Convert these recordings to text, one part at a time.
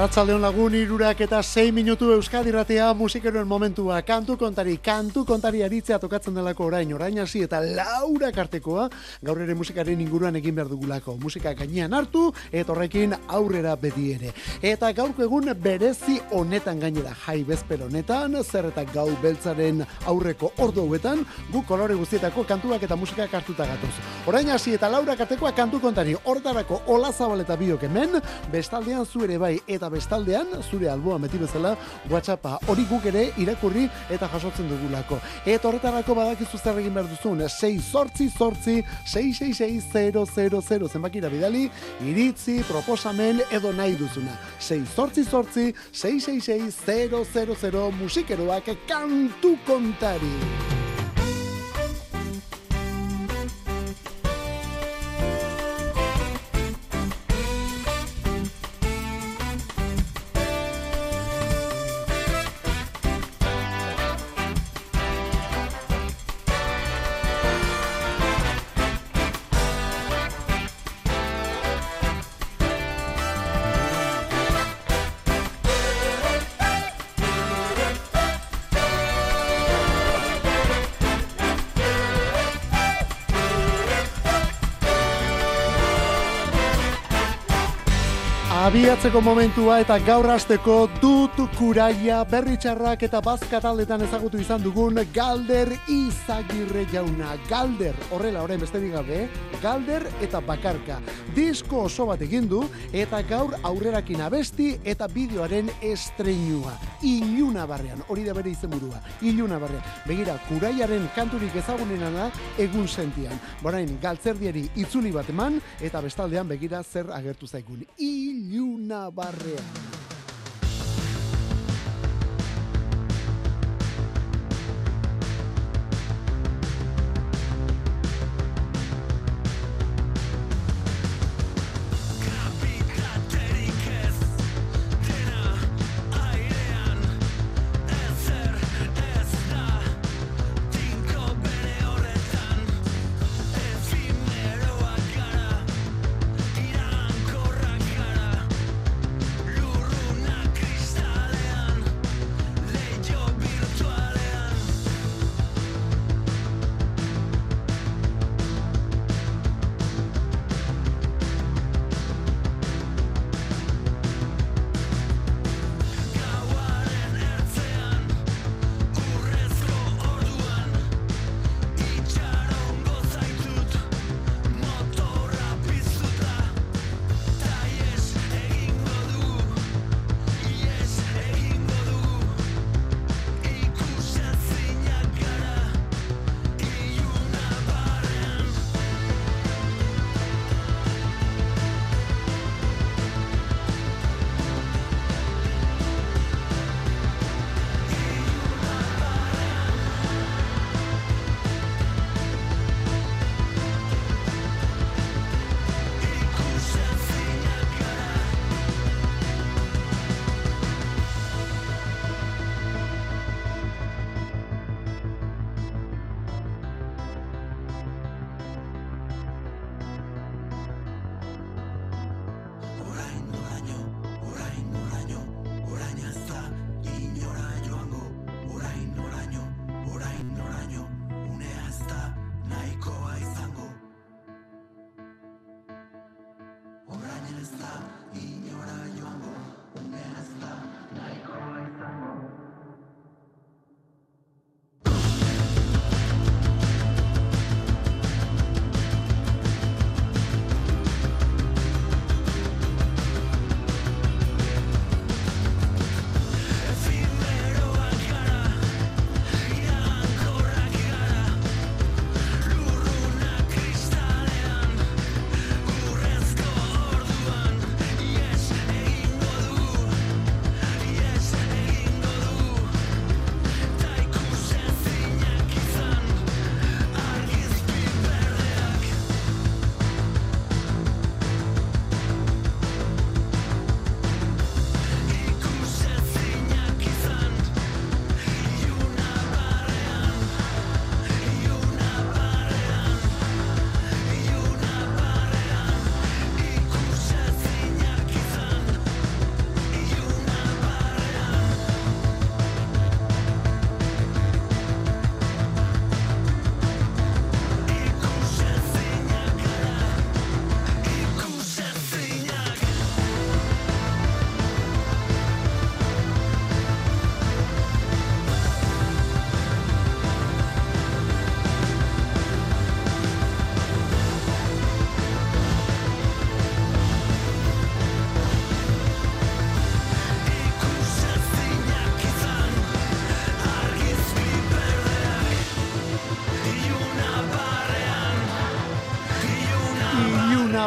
Arratzaldeon lagun irurak eta 6 minutu Euskadi ratea musikeroen momentua kantu kontari, kantu kontari aritzea tokatzen delako orain, orain hasi eta laura kartekoa gaur ere musikaren inguruan egin behar dugulako. Musika gainean hartu eta horrekin aurrera beti ere. Eta gaurko egun berezi honetan gainera jai bezper honetan, zer eta gau beltzaren aurreko ordo huetan, gu kolore guztietako kantuak eta musika hartuta gatoz. Orain hasi eta laura kartekoa kantu kontari, hortarako hola zabaleta biok hemen, bestaldean zu ere bai eta bestaldean zure alboa meti bezala WhatsAppa hori guk ere irakurri eta jasotzen dugulako. Eta horretarako badakizu zer egin behar duzun 6 sortzi sortzi 666 zenbakira bidali iritzi, proposamen edo nahi duzuna. 6 sortzi sortzi 666 musikeroak kantu kontari. Abiatzeko momentua eta gaur hasteko dut kuraia berritxarrak eta bazka taldetan ezagutu izan dugun Galder Izagirre jauna. Galder, horrela horren beste digabe, Galder eta Bakarka. Disko oso bat egin du eta gaur aurrerakin abesti eta bideoaren estreinua. Iluna barrean, hori da bere izenburua. Iluna barrean. Begira, kuraiaren kanturik ezagunena da egun sentian. Borain, galtzerdiari itzuli bat eman eta bestaldean begira zer agertu zaigun. Iluna una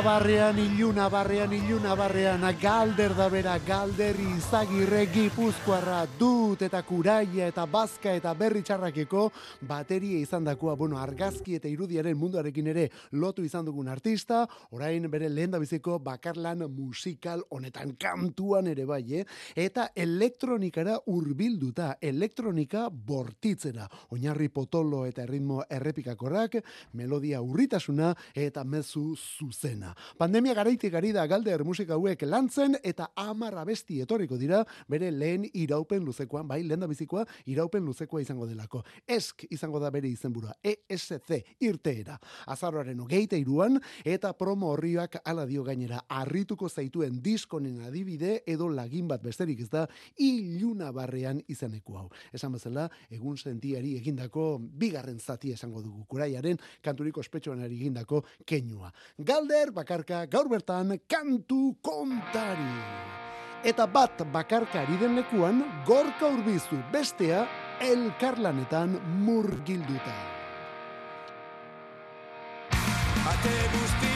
Barria, niño. Iluna barrean, iluna barrean, galder da bera, galder izagirre gipuzkoarra dut eta kuraia eta bazka eta berri txarrakeko bateria izan dakoa, bueno, argazki eta irudiaren munduarekin ere lotu izan dugun artista, orain bere lehen biziko bakarlan musikal honetan kantuan ere bai, eh? eta elektronikara urbilduta, elektronika bortitzera, oinarri potolo eta ritmo errepikakorrak, melodia urritasuna eta mezu zuzena. Pandemia garaitik ari da galder musika hauek lantzen eta amar abesti etorriko dira bere lehen iraupen luzekoan, bai, lehen da bizikoa iraupen luzekoa izango delako. Esk izango da bere izenburua, ESC, irteera. Azaroaren ogeite iruan eta promo horriak ala dio gainera arrituko zaituen diskonen adibide edo lagin bat besterik ez da iluna barrean izaneko hau. Esan bezala, egun sentiari egindako bigarren zati esango dugu kuraiaren kanturiko ospetsuan egindako keinua. Galder bakarka gaur bertan kantu kontari. Eta bat bakarka ari den lekuan gorka urbizu bestea elkarlanetan murgilduta. Ate guztiak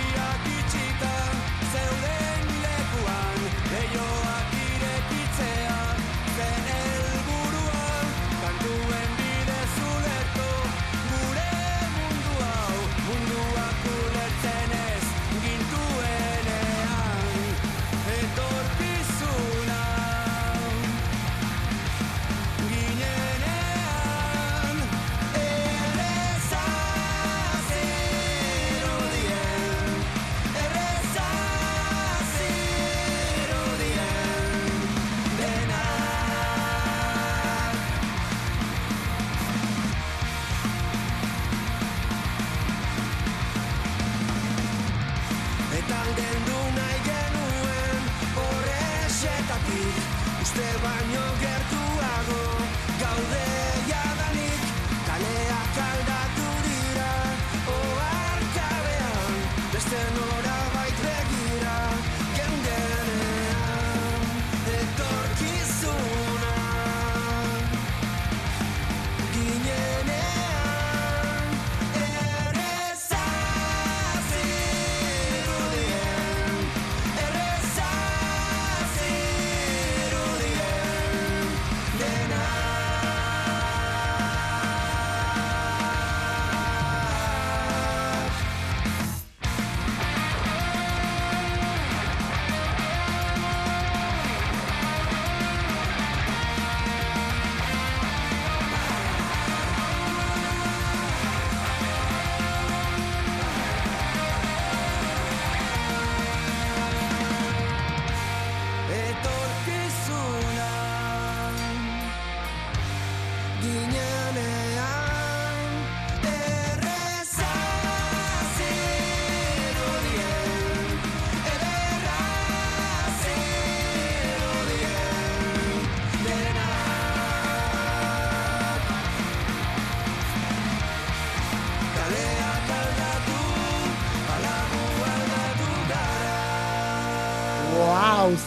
Uste baino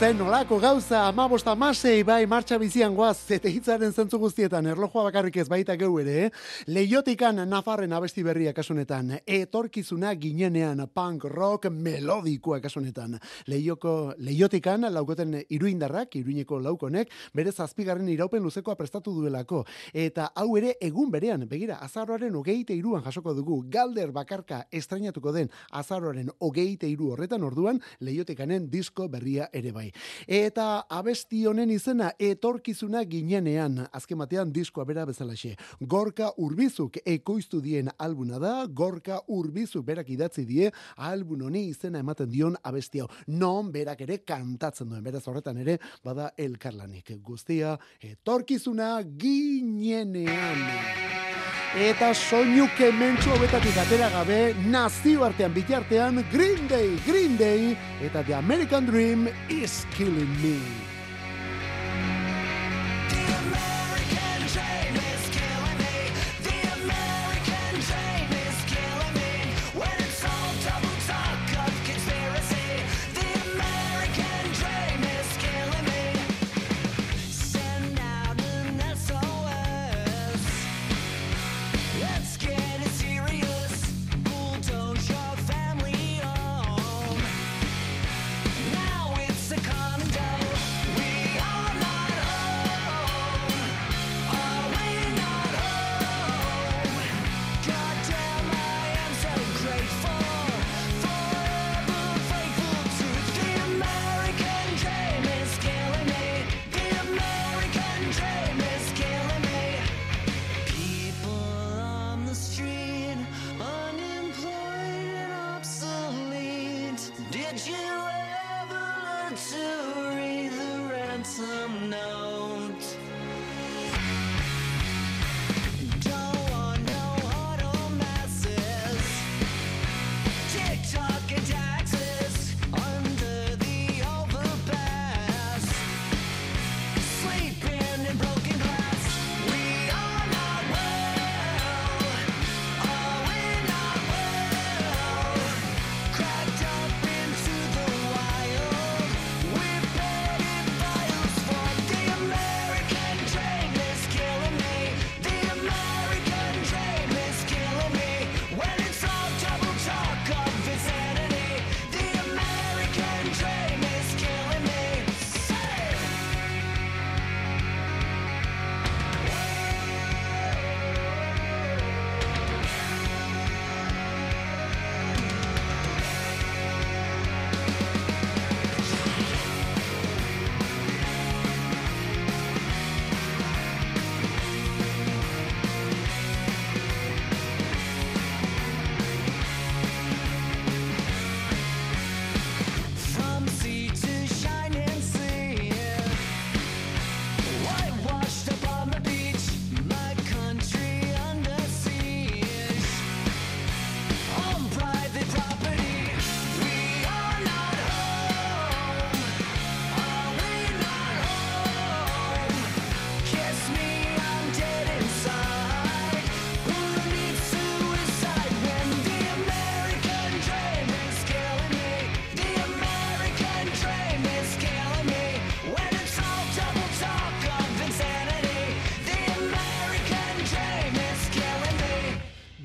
zen nolako gauza, amabosta masei, bai, martxa bizian guaz, zete hitzaren zentzu guztietan, erlojoa bakarrik ez baita geu ere, eh? Leiotikan nafarren abesti berria kasunetan, etorkizuna ginenean, punk rock melodikoa kasunetan. Leioko, leiotikan laukoten iruindarrak, iruineko laukonek, bere zazpigarren iraupen luzekoa prestatu duelako. Eta hau ere egun berean, begira, azaroaren ogeite iruan jasoko dugu, galder bakarka estrainatuko den azaroaren ogeite iru horretan orduan, leiotikanen disko berria ere bai. Eta abesti honen izena etorkizuna ginenean, azken batean diskoa bera bezalaxe. Gorka Urbizuk ekoiztu dien albuna da, Gorka Urbizuk berak idatzi die albun honi izena ematen dion abesti hau. Non berak ere kantatzen duen, beraz horretan ere bada elkarlanik. Guztia etorkizuna ginenean. Eta soinu kementsu hobetatik atera gabe, nazioartean bitartean Green Day, Green Day, eta The American Dream is killing me.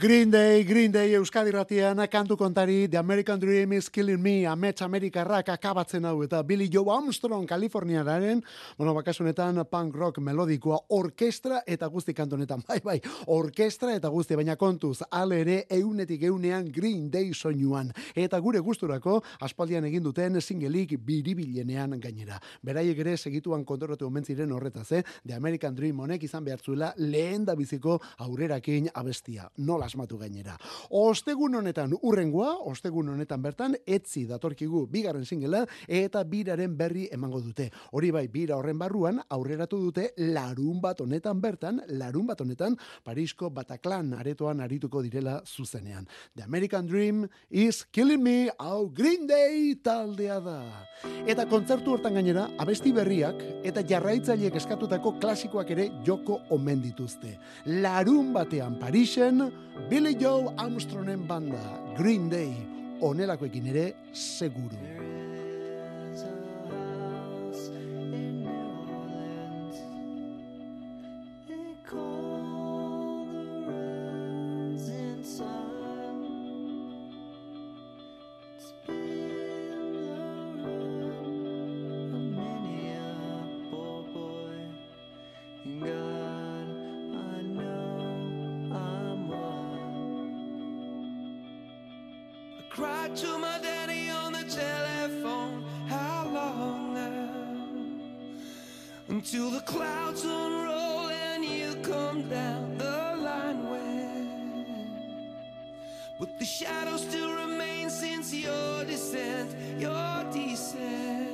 Green Day, Green Day Euskadi ratian, kantu kontari, The American Dream is Killing Me, Amets Amerikarrak akabatzen hau, eta Billy Joe Armstrong, Kaliforniararen, bueno, bakasunetan punk rock melodikoa, orkestra eta guzti kantonetan, bai, bai, orkestra eta guzti, baina kontuz, ale ere eunetik eunean Green Day soinuan, eta gure gusturako aspaldian egin duten singelik biribilenean gainera. Beraiek ere segituan kontoratu omen ziren horretaz, eh? The American Dream honek izan behar zuela lehen da biziko aurrerakin abestia. Nola asmatu gainera. Ostegun honetan urrengoa, ostegun honetan bertan, etzi datorkigu bigarren singela eta biraren berri emango dute. Hori bai, bira horren barruan aurreratu dute larun bat honetan bertan, larun bat honetan Parisko Bataclan aretoan arituko direla zuzenean. The American Dream is killing me, hau Green Day taldea da. Eta kontzertu hortan gainera, abesti berriak eta jarraitzaileek eskatutako klasikoak ere joko omen dituzte. Larun batean Parisen, Billy Joe Armstrongen banda, Green Day, onelakoekin ere seguru. Cried to my daddy on the telephone. How long now? Until the clouds unroll and you come down the line when. But the shadow still remains since your descent, your descent.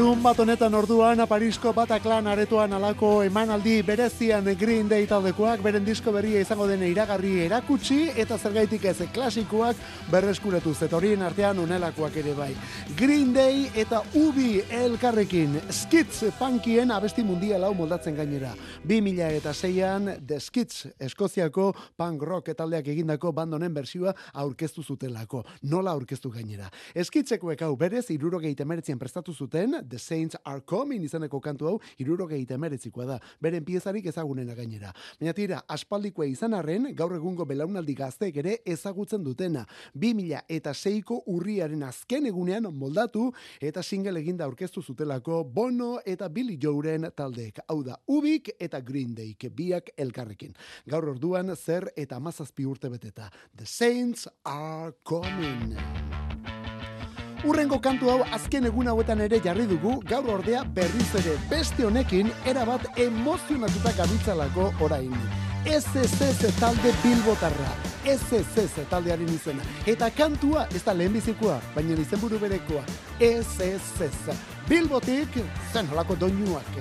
Larun bat honetan orduan Parisko Bataclan aretoan alako emanaldi berezian Green Day taldekoak beren disko berria izango den iragarri erakutsi eta zergaitik ez klasikoak berreskuratu zetorien artean onelakoak ere bai. Green Day eta Ubi elkarrekin Skits punkien abesti mundial hau moldatzen gainera. 2000 eta zeian The Skits Eskoziako punk rock taldeak egindako bandonen bersioa aurkeztu zutelako. Nola aurkeztu gainera. Eskitzekoek hau berez irurogeita emeretzien prestatu zuten The Saints Are Coming izeneko kantu hau irurogeita emeretzikoa da. Beren piezarik ezagunena gainera. Baina tira, aspaldikoa izan arren, gaur egungo belaunaldi gazteek ere ezagutzen dutena. 2000 eta seiko urriaren azken egunean moldatu eta single eginda aurkeztu zutelako Bono eta Billy Joeren taldeek. Hau da, Ubik eta Green Day, biak elkarrekin. Gaur orduan zer eta mazazpi urte beteta. The Saints Are Coming. Urrengo kantu hau azken egun hauetan ere jarri dugu, gaur ordea berriz ere beste honekin erabat emozionatuta gabitzalako orain. SSS talde bilbotarra, SSS taldearen izena. Eta kantua ez da lehenbizikoa, baina izenburu berekoa, SSS. Bilbotik zen holako doinuak.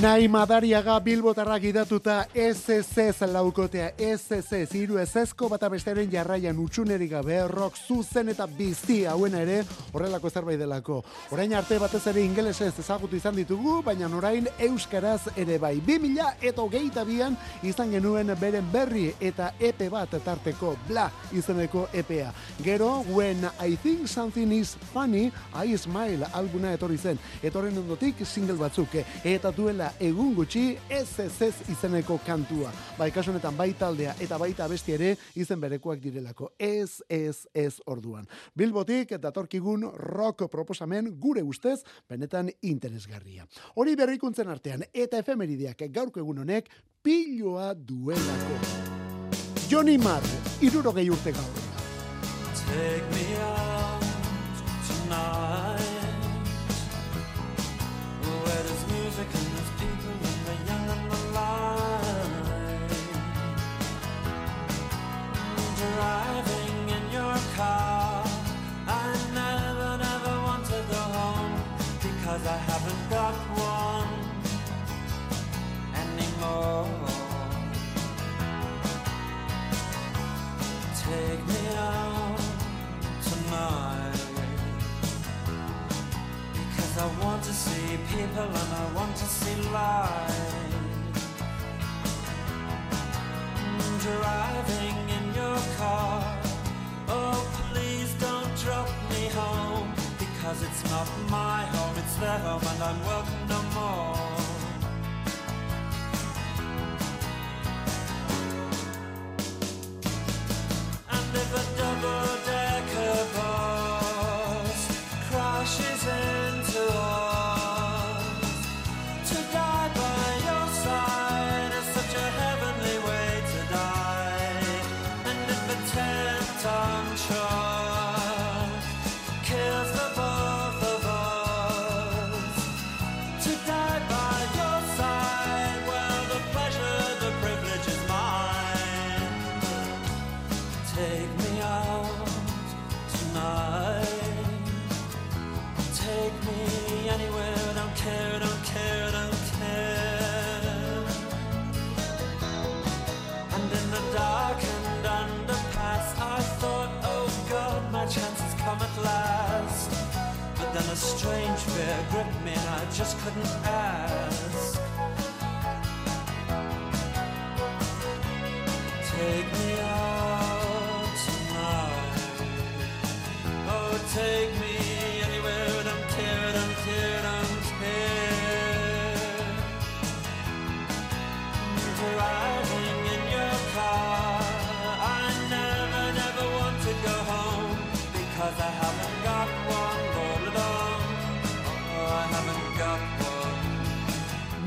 Unai Madariaga Bilbotarrak idatuta SSS laukotea SSS hiru esesko bata besteren jarraian utxunerik gabe rock zuzen eta bizi hauen ere horrelako zerbait delako. Orain arte batez ere ingelesez ezagutu izan ditugu, baina orain euskaraz ere bai. 2000 eta hogeita bian izan genuen beren berri eta epe bat tarteko bla izeneko epea. Gero, when I think something is funny, I smile albuna etorri zen. Etorren ondotik single batzuk eta duela egun gutxi SSS izeneko kantua. Bai kasu honetan bai taldea eta baita abesti ere izen berekoak direlako. SSS orduan. Bilbotik datorkigun rock proposamen gure ustez benetan interesgarria. Hori berrikuntzen artean eta efemerideak gaurko egun honek piloa duelako. Johnny Marr, irurogei urte gaur. Take me out tonight Driving in your car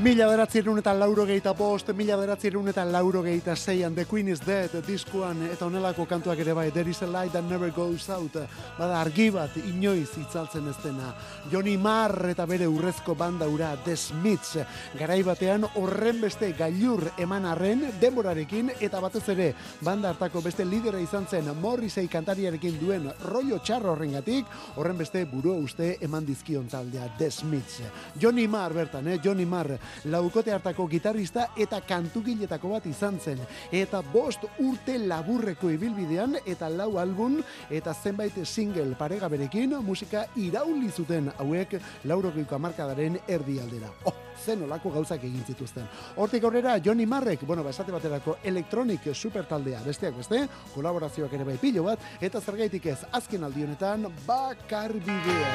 Mila beratzerun eta lauro gehieta post, mila beratzerun eta lauro gehieta zeian, The Queen is Dead, diskuan, eta onelako kantuak ere bai, There is a light that never goes out, bada argi bat, inoiz itzaltzen ez dena. Johnny Marr eta bere urrezko banda ura, The Smiths, garai batean horren beste gailur eman arren, denborarekin, eta batez ere, banda hartako beste lidera izan zen, Morrissey kantariarekin duen rollo txarro horrengatik, horren beste burua uste eman dizkion taldea, The Smiths. Johnny Marr bertan, eh? Johnny Marr, laukote hartako gitarrista eta kantugiletako bat izan zen. Eta bost urte laburreko ibilbidean eta lau album eta zenbait single paregaberekin musika irauli zuten hauek laurogeiko amarkadaren erdialdera. Oh, zen olako gauzak egin zituzten. Hortik aurrera Johnny Marrek, bueno, ba, esate baterako Electronic super taldea, besteak beste, kolaborazioak ere bai pilo bat, eta zergaitik ez, azken aldi honetan, bakar bidea.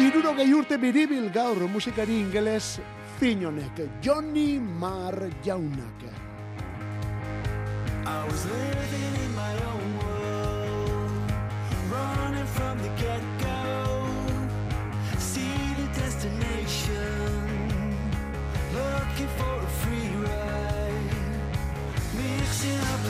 Irurogei urte biribil gaur musikari ingeles finonek, Johnny Marr jaunak. I was living in my own world, running from the get-go. See the destination, looking for a free ride, mixing up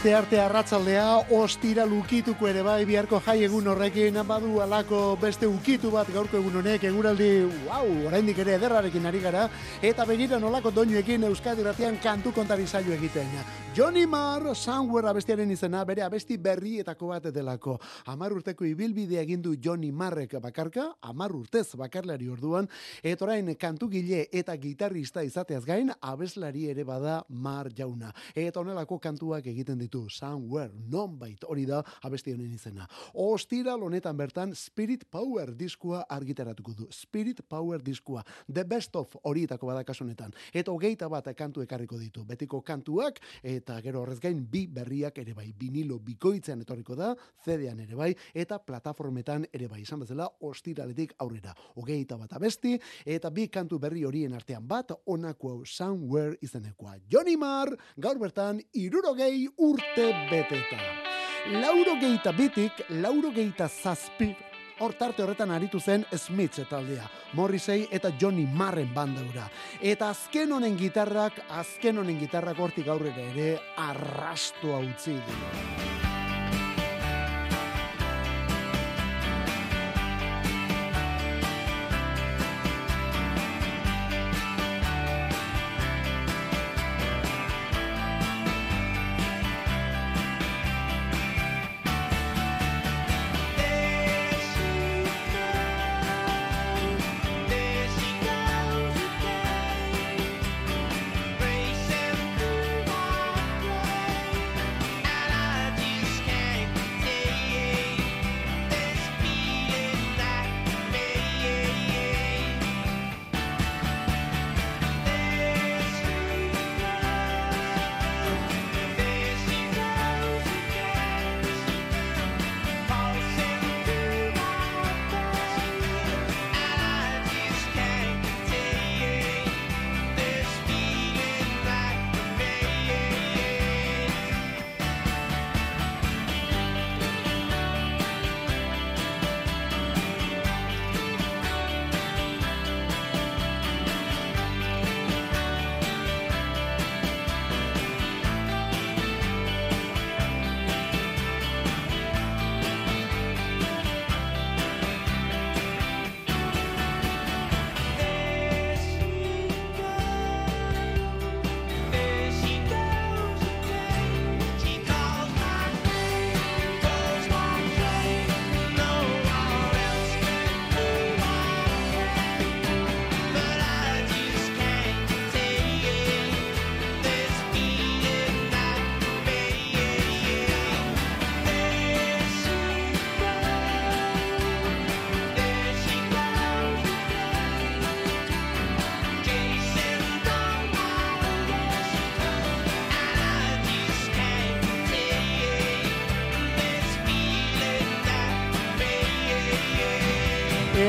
Aste arte arratzaldea, ostira lukituko ere bai, biharko jai egun horrekin, badu alako beste ukitu bat gaurko egun honek, eguraldi, wow, oraindik ere ederrarekin ari gara, eta begira nolako doinuekin Euskadi ratian kantu kontari saio egiten. Johnny Marr, Somewhere abestiaren izena, bere abesti berrietako bat delako. Amar urteko ibilbidea egin du Johnny Marrek bakarka, amar urtez bakarlari orduan, eta orain kantu gile eta gitarrista izateaz gain, abeslari ere bada Mar jauna. Eta honelako kantuak egiten ditu, Somewhere, nonbait, hori da abesti honen izena. Ostira honetan bertan Spirit Power diskua argitaratuko du. Spirit Power diskua. The best of horietako bada kasu honetan. Eta hogeita bat kantu ekarriko ditu. Betiko kantuak eta gero horrez gain bi berriak ere bai. Vinilo bikoitzean etorriko da, CD-an ere bai, eta plataformetan ere bai. Izan bezala, ostiraletik aurrera. Hogeita bat abesti, eta bi kantu berri horien artean bat, onako Somewhere izenekoa. Johnny Marr, gaur bertan, irurogei urte beteta. Lauro geita bitik, lauro geita zazpi, hor tarte horretan aritu zen Smith taldea, Morrissey eta Johnny Marren bandaura. Eta azken honen gitarrak, azken honen gitarrak hortik aurrera ere arrastoa utzi du.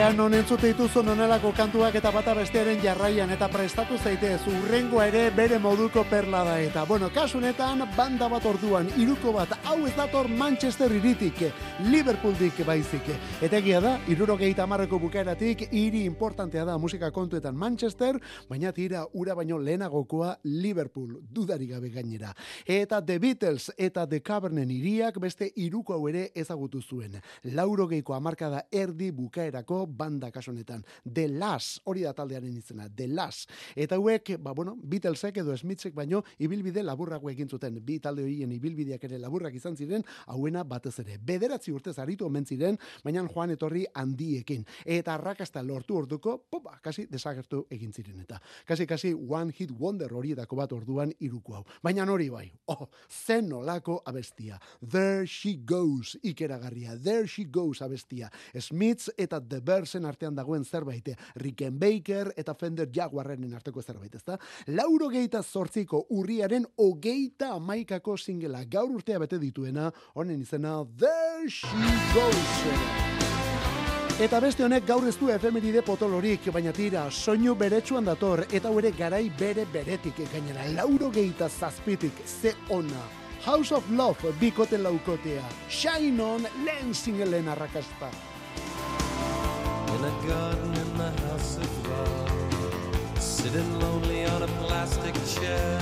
Ea non entzute dituzun onelako kantuak eta bata bestearen jarraian eta prestatu zaitez urrengoa ere bere moduko perla da eta bueno, kasunetan banda bat orduan iruko bat hau ez dator Manchester iritik Liverpooldik baizik eta egia da, irurogeita marreko bukaeratik hiri importantea da musika kontuetan Manchester, baina tira ura baino lehenagokoa Liverpool dudari gabe gainera eta The Beatles eta The Cavernen iriak beste iruko hau ere ezagutu zuen laurogeiko amarkada erdi bukaerako banda kasu honetan. The Las, hori da taldearen izena, The Las. Eta hauek, ba bueno, Beatlesek edo Smithsek baino ibilbide laburrago egin zuten. Bi talde horien ibilbideak ere laburrak izan ziren, hauena batez ere. Bederatzi urtez aritu omen ziren, baina joan etorri handiekin. Eta arrakasta lortu orduko, popa, kasi desagertu egin ziren eta. Kasi kasi one hit wonder horietako bat orduan iruko hau. Baina hori bai, oh, zen nolako abestia. There she goes, ikeragarria. There she goes abestia. Smiths eta The Bearsen artean dagoen zerbait, Rickenbacker eta Fender Jaguarrenen arteko zerbait, ezta? Lauro geita zortziko urriaren ogeita amaikako singela gaur urtea bete dituena, honen izena There She Goes. Eta beste honek gaur ez du efemeride potolorik, baina tira, soinu beretsuan dator, eta hori garai bere beretik gainera, lauro geita zazpitik, ze ona. House of Love, bikote laukotea, Shine On, lehen singelen arrakasta. in a garden in the house of love, sitting lonely on a plastic chair.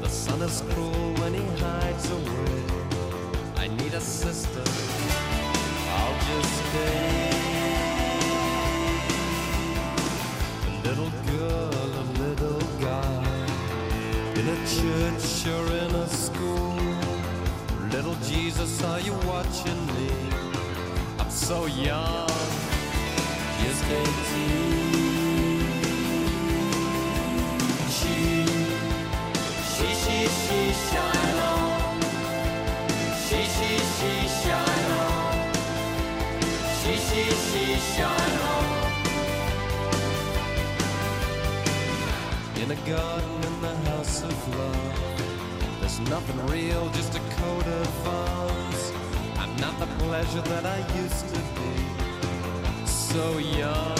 The sun is cruel when he hides away. I need a sister. I'll just stay. A little girl, a little guy. In a church or in a school. Little Jesus, are you watching me? I'm so young, just 18. She, she, she, she, In a garden in the house of love. There's nothing real, just a coat of arms. I'm not the pleasure that I used to be. So young,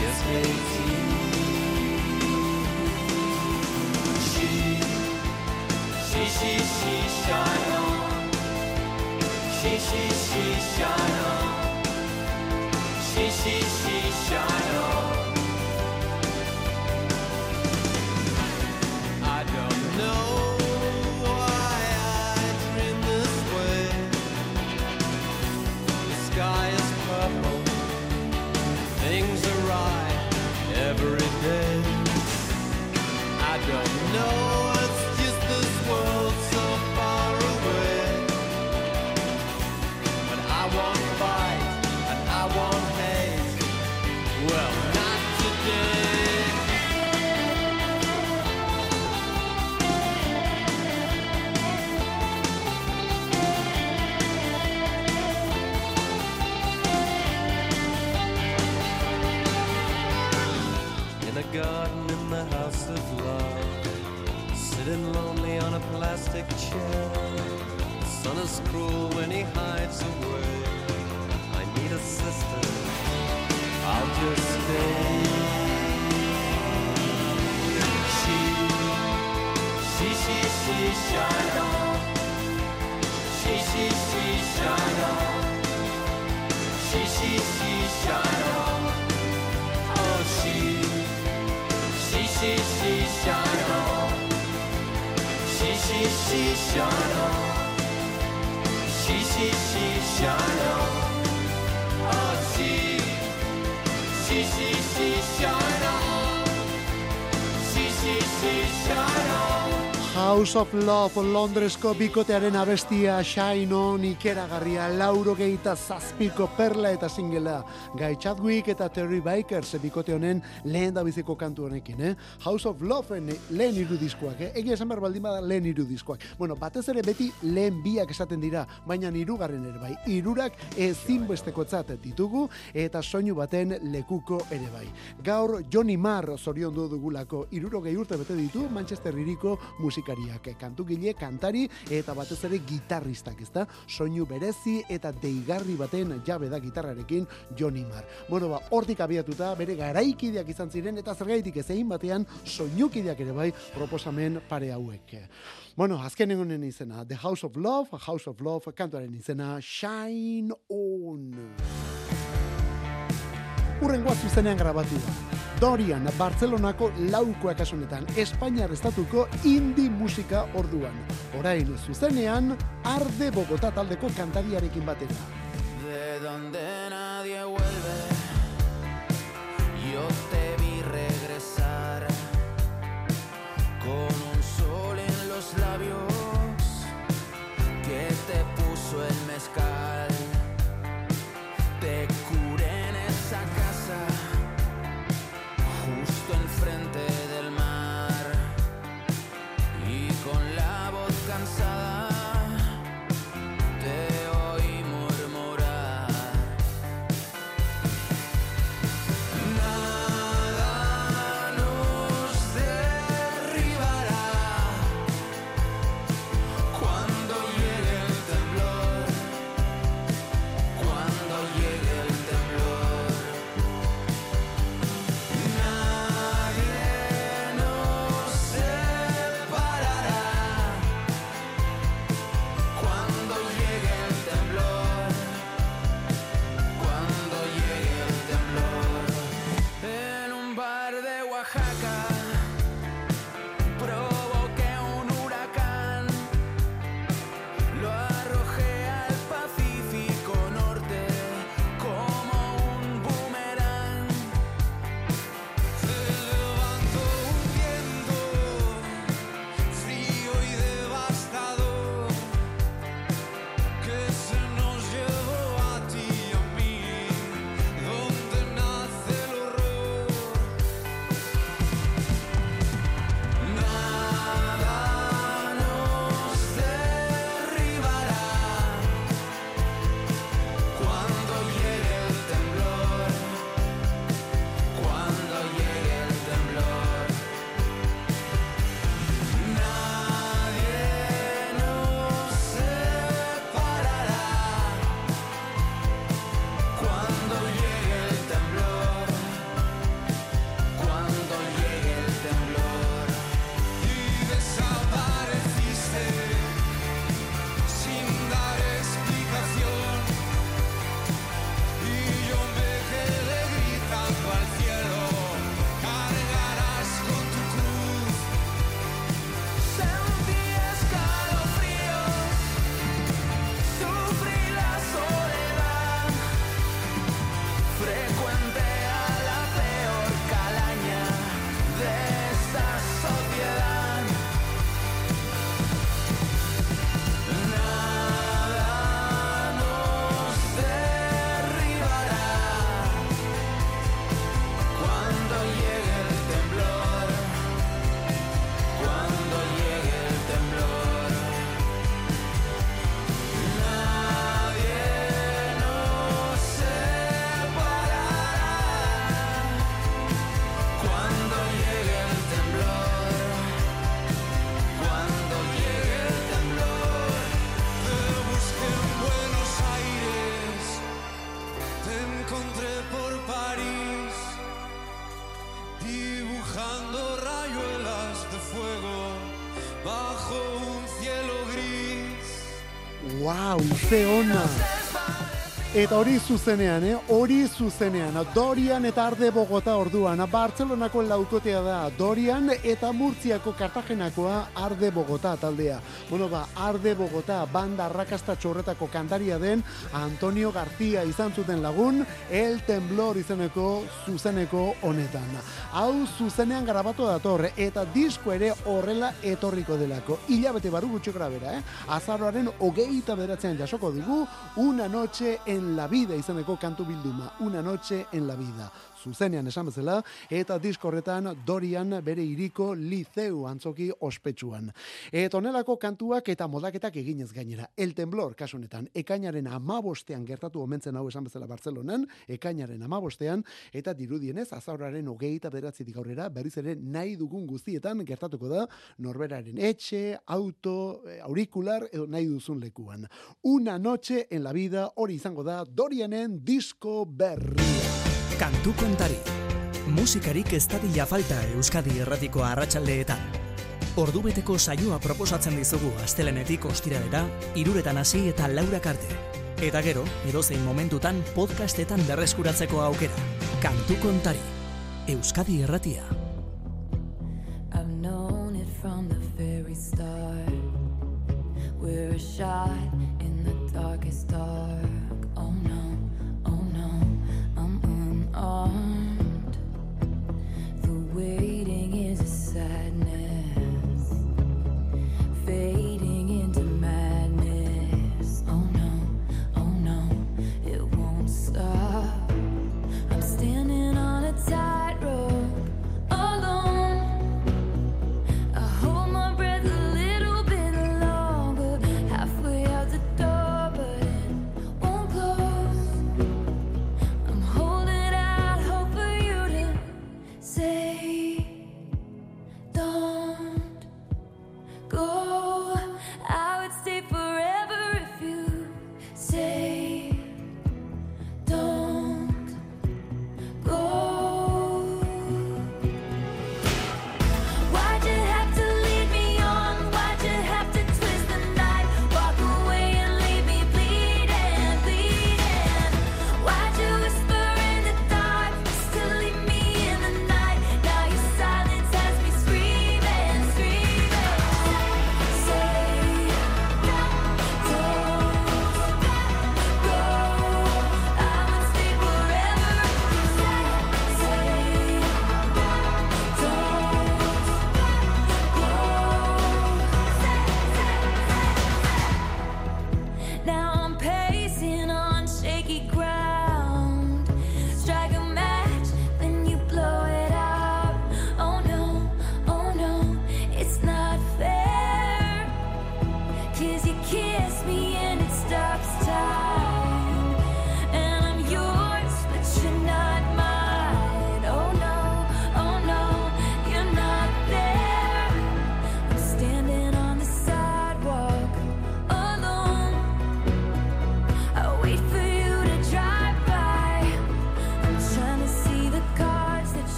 just 18. She, she, she, she, shine on. She, she, she, shine on. She, she, she, shine on. Plastic chair. Sun is cruel when he hides away. I need a sister. I'll just stay. She, she, she, she, shine on. She, shine on. She, she, she, shine on. Oh, she, she, she, she, shine on. She, she, she, shine. House of Love Londresko bikotearen abestia Shine On ikeragarria lauro geita zazpiko perla eta singela Guy Chadwick eta Terry Bikers bikote honen lehen da biziko kantu honekin, eh? House of Love lehen iru diskoak, eh? Egia esan behar baldin bada lehen iru diskoak. Bueno, batez ere beti lehen biak esaten dira, baina hirugarren ere bai. Hirurak ezinbestekotzat ditugu eta soinu baten lekuko ere bai. Gaur Johnny Marr zorion du dugulako irurogei urte bete ditu Manchester iriko musikariak, kantugile, kantari eta batez ere gitarristak, ezta? Soinu berezi eta deigarri baten jabe da gitarrarekin Johnny Marr. Bueno, ba, hortik abiatuta bere garaikideak izan ziren eta zergaitik ez egin batean soinukideak ere bai proposamen pare hauek. Bueno, azkenengo honen izena, The House of Love, House of Love, kantuaren izena, Shine On. Urrengoa zuzenean grabatu da. Dorian, Bartzelonako lauko akasunetan, Espainiar estatuko indie musika orduan. Orain zuzenean, Arde Bogota taldeko kantariarekin batera. De donde nadie vuelve, yo te vi regresar con Wow, ze ona! Eta hori zuzenean, eh? hori zuzenean. Dorian eta Arde Bogota orduan. Bartzelonako laukotea da. Dorian eta Murtziako Kartagenakoa Arde Bogota taldea. Bueno, ba, Arde Bogota banda arrakasta txorretako kantaria den Antonio García izan zuten lagun, El Temblor izeneko zuzeneko honetan. Hau zuzenean garabatu dator eta disko ere horrela etorriko delako. Hilabete baru gutxi grabera, eh? Azaroaren hogeita beratzean jasoko dugu, una noche en la vida izeneko kantu bilduma. Una noche en la vida. Zuzenean esan bezala, eta disko horretan Dorian bere iriko liceu antzoki ospetsuan. Eta onelako kantuak eta modaketak eginez gainera. El temblor, kasu honetan, ekainaren amabostean gertatu omentzen hau esan bezala Bartzelonan, ekainaren amabostean, eta dirudienez, azauraren hogeita beratzitik aurrera, berriz ere nahi dugun guztietan gertatuko da, norberaren etxe, auto, eh, aurikular, edo nahi duzun lekuan. Una noche en la vida, hori izango da, Dorianen disko berria. Kantu kontari. Musikarik ez dadila falta Euskadi erratiko arratsaldeetan. Ordubeteko saioa proposatzen dizugu astelenetik ostiralera, iruretan hasi eta laurak arte. Eta gero, edozein momentutan podcastetan berreskuratzeko aukera. Kantu kontari. Euskadi erratia. I've known it from the very start. We're a shot in the darkest dark. on.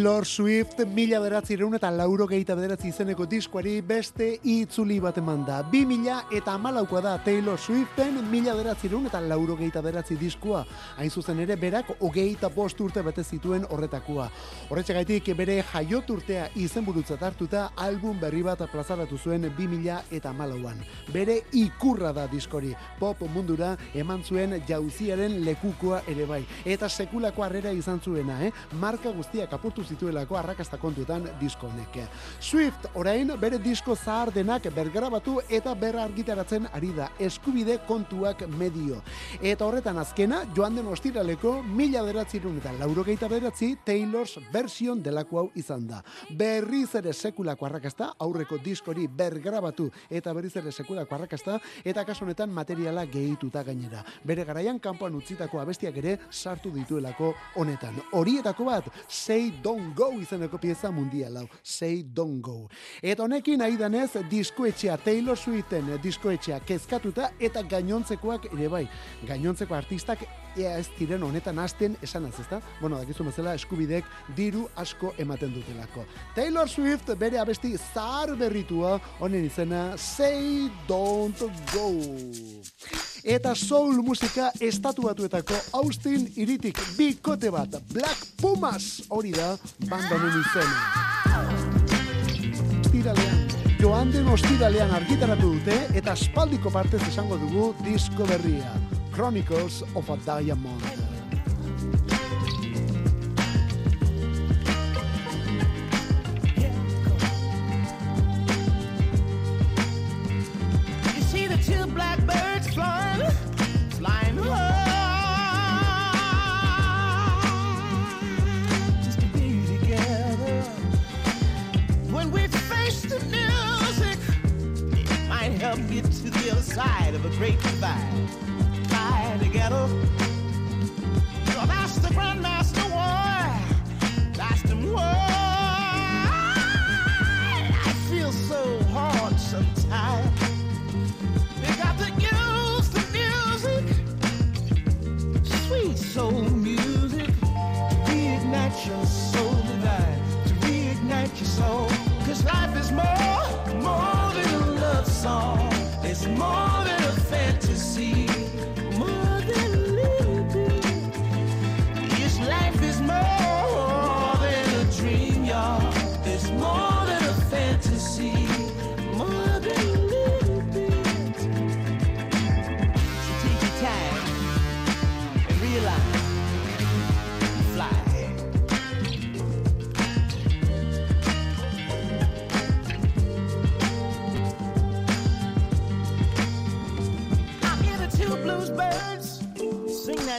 Taylor Swift mila beratzireun eta lauro gehieta bederatzi izeneko diskoari beste itzuli bat eman da. Bi mila eta amalaukoa da Taylor Swiften mila beratzireun eta lauro gehieta beratzi diskoa. Hain zuzen ere berak hogeita bost urte bete zituen horretakoa. Horretxegaitik bere jaioturtea izenburutzat hartuta album berri bat plazaratu zuen bi mila eta amalauan. Bere ikurra da diskori. Pop mundura eman zuen jauziaren lekukoa ere bai. Eta sekulako harrera izan zuena, eh? Marka guztiak apurtu zituelako arrakasta kontuetan disko honek. Swift orain bere disko zahar denak bergrabatu eta berra argitaratzen ari da eskubide kontuak medio. Eta horretan azkena, joan den ostiraleko mila beratzirun eta laurogeita beratzi Taylor's version delako hau izan da. Berriz ere sekulako arrakasta, aurreko diskori bergrabatu eta berriz ere sekulako arrakasta, eta kasu honetan materiala gehituta gainera. Bere garaian kanpoan utzitako abestiak ere sartu dituelako honetan. Horietako bat, Say Say Don't Go izeneko pieza mundial hau, Say Don't Go. Eta honekin nahi danez, diskoetxea Taylor Swiften diskoetxea kezkatuta eta gainontzekoak ere bai. Gainontzeko artistak ea ez diren honetan hasten esan ez, ezta? Bueno, dakizu bezala eskubidek diru asko ematen dutelako. Taylor Swift bere abesti zahar berritua honen izena Say Don't Go. Eta soul musika estatuatuetako Austin iritik bikote bat Black Pumas hori da banda honen izena. Ostiralean, joan den ostiralean argitaratu dute eta espaldiko partez esango dugu disko berria. Chronicles of a Diamond. Side of a great divide. Fly together. Well, that's the Grandmaster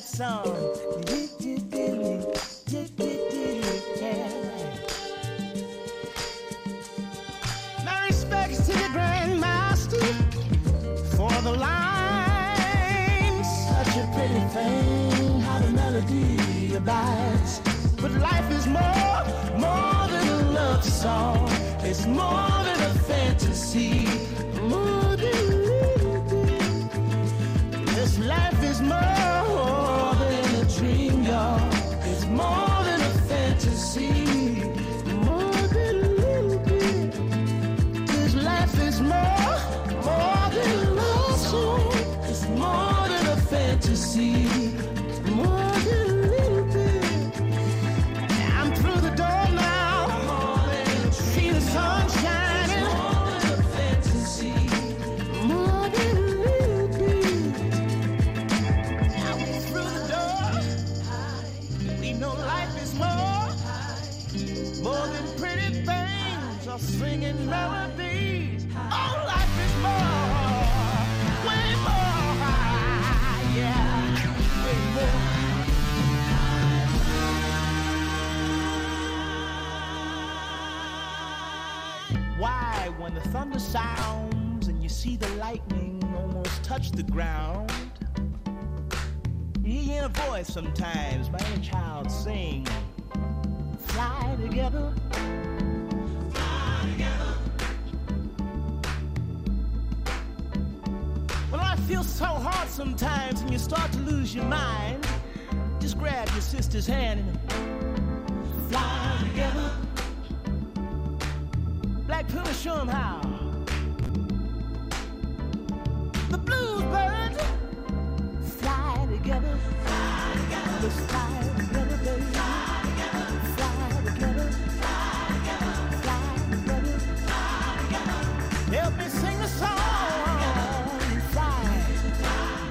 that song. My respects to the Grandmaster for the line. Such a pretty thing, how the melody abides. But life is more, more than a love song. It's more see. Thunder sounds and you see the lightning almost touch the ground, you hear a voice sometimes by a child sing, Fly together. Fly together. Well, I feel so hard sometimes and you start to lose your mind. Just grab your sister's hand and punish them how?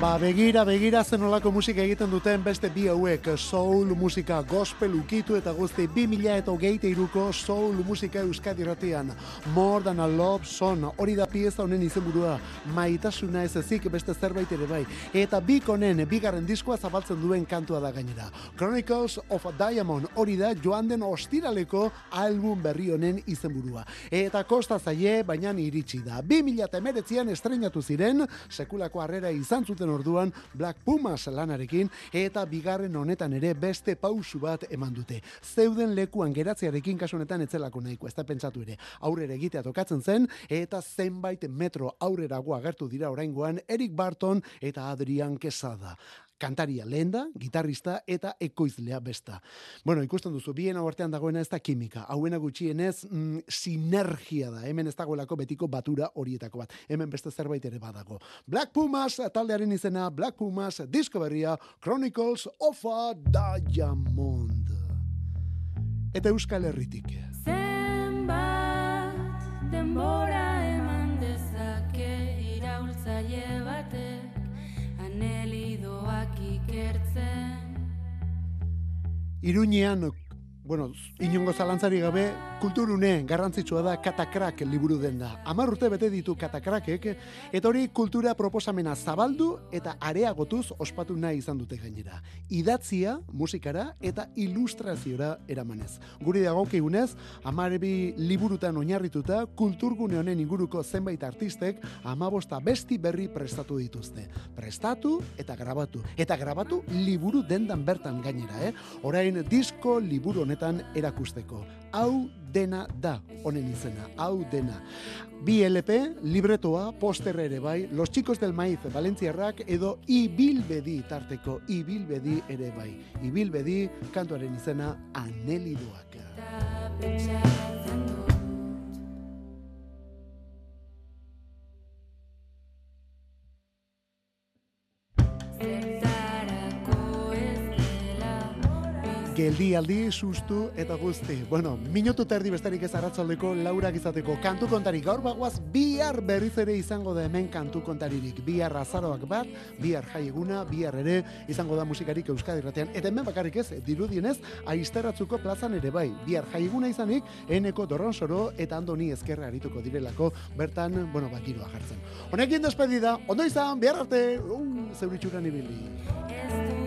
Ba, begira, begira zenolako musika egiten duten beste bi hauek, soul musika, gospel ukitu eta guzti 2000 eta hogeite iruko soul musika euskadi ratian. More than a love song, hori da pieza honen izenburua, maitasuna ez ezik beste zerbait ere bai. Eta bik honen, bigarren diskoa zabaltzen duen kantua da gainera. Chronicles of a Diamond, hori da joan den ostiraleko album berri honen izenburua. Eta kosta zaie, baina iritsi da. 2000 eta emeretzian estrenatu ziren, sekulako harrera izan zuten orduan Black Pumas lanarekin eta bigarren honetan ere beste pausu bat eman dute. Zeuden lekuan geratzearekin kasu honetan etzelako nahiko, ez da pentsatu ere. Aurrera egitea tokatzen zen eta zenbait metro aurrerago agertu dira oraingoan Eric Barton eta Adrian Quesada kantaria lehen da, gitarrista eta ekoizlea besta. Bueno, ikusten duzu, bien hau artean dagoena ez da kimika. Hauena gutxienez, mm, sinergia da. Hemen ez dagoelako betiko batura horietako bat. Hemen beste zerbait ere badago. Black Pumas, taldearen izena, Black Pumas, disko berria, Chronicles of a Diamond. Eta Euskal Herritik. Iruñean, bueno, inongo zalantzari gabe, kulturune garrantzitsua da katakrak liburu den da. Amar urte bete ditu katakrakek, eta hori kultura proposamena zabaldu eta areagotuz ospatu nahi izan dute gainera. Idatzia, musikara eta ilustraziora eramanez. Guri dagokigunez, amarebi liburutan oinarrituta, kulturgune honen inguruko zenbait artistek amabosta besti berri prestatu dituzte. Prestatu eta grabatu. Eta grabatu liburu dendan bertan gainera, eh? Orain disko liburu honetan erakusteko. Hau dena da honen izena, hau dena. Bi LP, libretoa, posterra ere bai, Los Chicos del Maiz, Valentziarrak, edo Ibilbedi tarteko, Ibilbedi ere bai. Ibilbedi, kantuaren izena, Anelidoak. Geldialdi, sustu eta guzti. Bueno, minutu eta erdi bestarik ez arratzaldeko laurak izateko kantu kontari gaur bagoaz bihar berriz ere izango da hemen kantu kontaririk. Bihar azaroak bat, bihar jai eguna, bihar ere izango da musikarik Euskadi irratean. Eta hemen bakarrik ez, dirudienez, aizterratzuko plazan ere bai. Bihar jai eguna izanik, eneko dorronsoro eta andoni ezkerra arituko direlako, bertan, bueno, bakiroa jartzen. Honekin despedida, ondo izan, bihar arte, uh, zeuritxuran ibili.